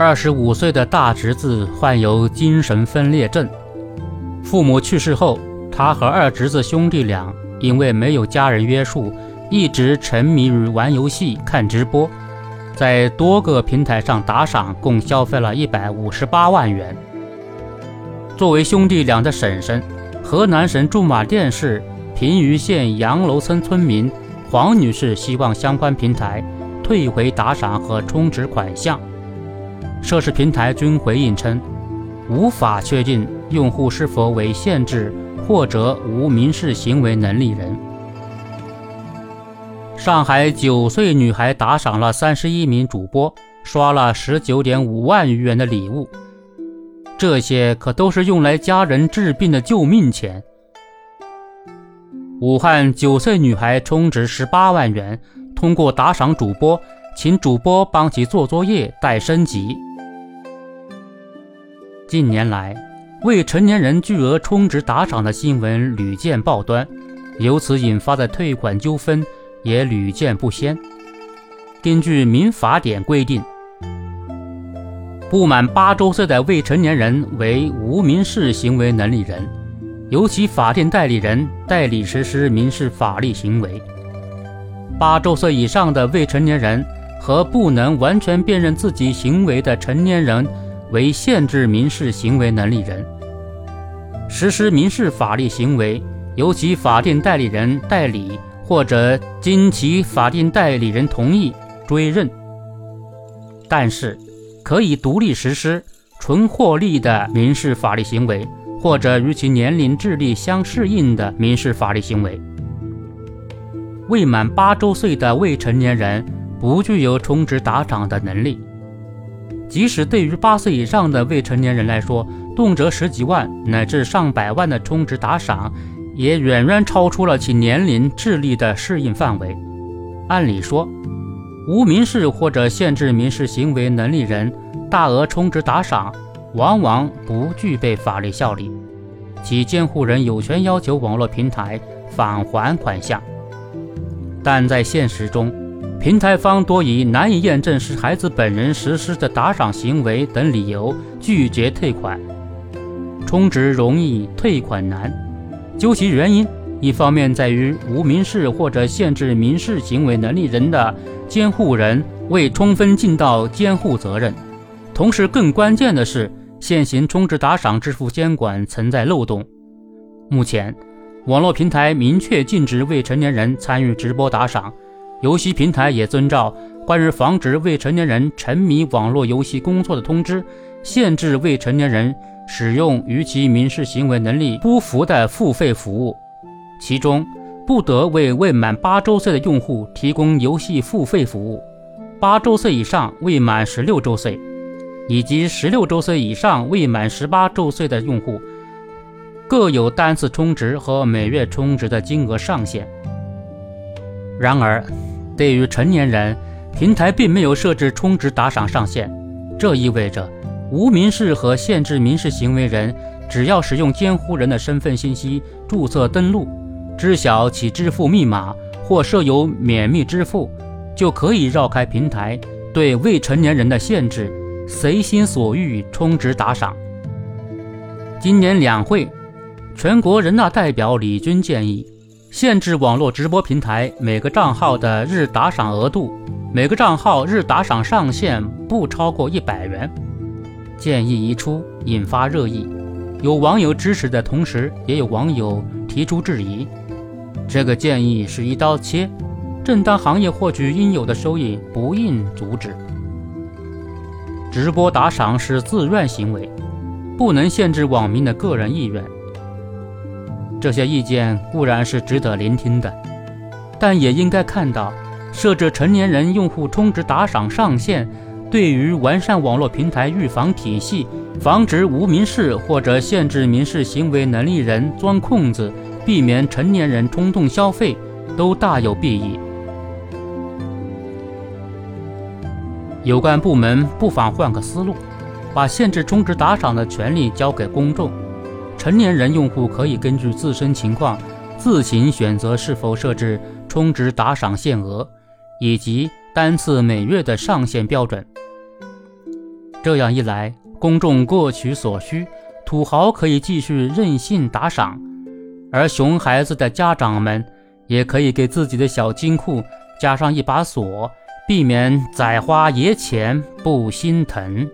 二十五岁的大侄子患有精神分裂症，父母去世后，他和二侄子兄弟俩因为没有家人约束，一直沉迷于玩游戏、看直播，在多个平台上打赏，共消费了一百五十八万元。作为兄弟俩的婶婶，河南省驻马店市平舆县杨楼村村民黄女士希望相关平台退回打赏和充值款项。涉事平台均回应称，无法确定用户是否为限制或者无民事行为能力人。上海九岁女孩打赏了三十一名主播，刷了十九点五万余元的礼物。这些可都是用来家人治病的救命钱。武汉九岁女孩充值十八万元，通过打赏主播，请主播帮其做作业、带升级。近年来，未成年人巨额充值打赏的新闻屡见报端，由此引发的退款纠纷也屡见不鲜。根据民法典规定。不满八周岁的未成年人为无民事行为能力人，由其法定代理人代理实施民事法律行为。八周岁以上的未成年人和不能完全辨认自己行为的成年人为限制民事行为能力人，实施民事法律行为由其法定代理人代理或者经其法定代理人同意追认。但是。可以独立实施纯获利的民事法律行为，或者与其年龄、智力相适应的民事法律行为。未满八周岁的未成年人不具有充值打赏的能力。即使对于八岁以上的未成年人来说，动辄十几万乃至上百万的充值打赏，也远远超出了其年龄、智力的适应范围。按理说，无民事或者限制民事行为能力人大额充值打赏，往往不具备法律效力，其监护人有权要求网络平台返还款项。但在现实中，平台方多以难以验证是孩子本人实施的打赏行为等理由拒绝退款，充值容易退款难。究其原因，一方面在于无民事或者限制民事行为能力人的。监护人未充分尽到监护责任，同时更关键的是，现行充值打赏支付监管存在漏洞。目前，网络平台明确禁止未成年人参与直播打赏，游戏平台也遵照《关于防止未成年人沉迷网络游戏工作的通知》，限制未成年人使用与其民事行为能力不符的付费服务，其中。不得为未满八周岁的用户提供游戏付费服务，八周岁以上未满十六周岁，以及十六周岁以上未满十八周岁的用户，各有单次充值和每月充值的金额上限。然而，对于成年人，平台并没有设置充值打赏上限，这意味着无民事和限制民事行为人只要使用监护人的身份信息注册登录。知晓其支付密码或设有免密支付，就可以绕开平台对未成年人的限制，随心所欲充值打赏。今年两会，全国人大代表李军建议限制网络直播平台每个账号的日打赏额度，每个账号日打赏上限不超过一百元。建议一出，引发热议，有网友支持的同时，也有网友提出质疑。这个建议是一刀切，正当行业获取应有的收益，不应阻止。直播打赏是自愿行为，不能限制网民的个人意愿。这些意见固然是值得聆听的，但也应该看到，设置成年人用户充值打赏上限，对于完善网络平台预防体系，防止无民事或者限制民事行为能力人钻空子。避免成年人冲动消费，都大有裨益。有关部门不妨换个思路，把限制充值打赏的权利交给公众，成年人用户可以根据自身情况自行选择是否设置充值打赏限额以及单次每月的上限标准。这样一来，公众各取所需，土豪可以继续任性打赏，而熊孩子的家长们也可以给自己的小金库加上一把锁，避免宰花爷钱不心疼。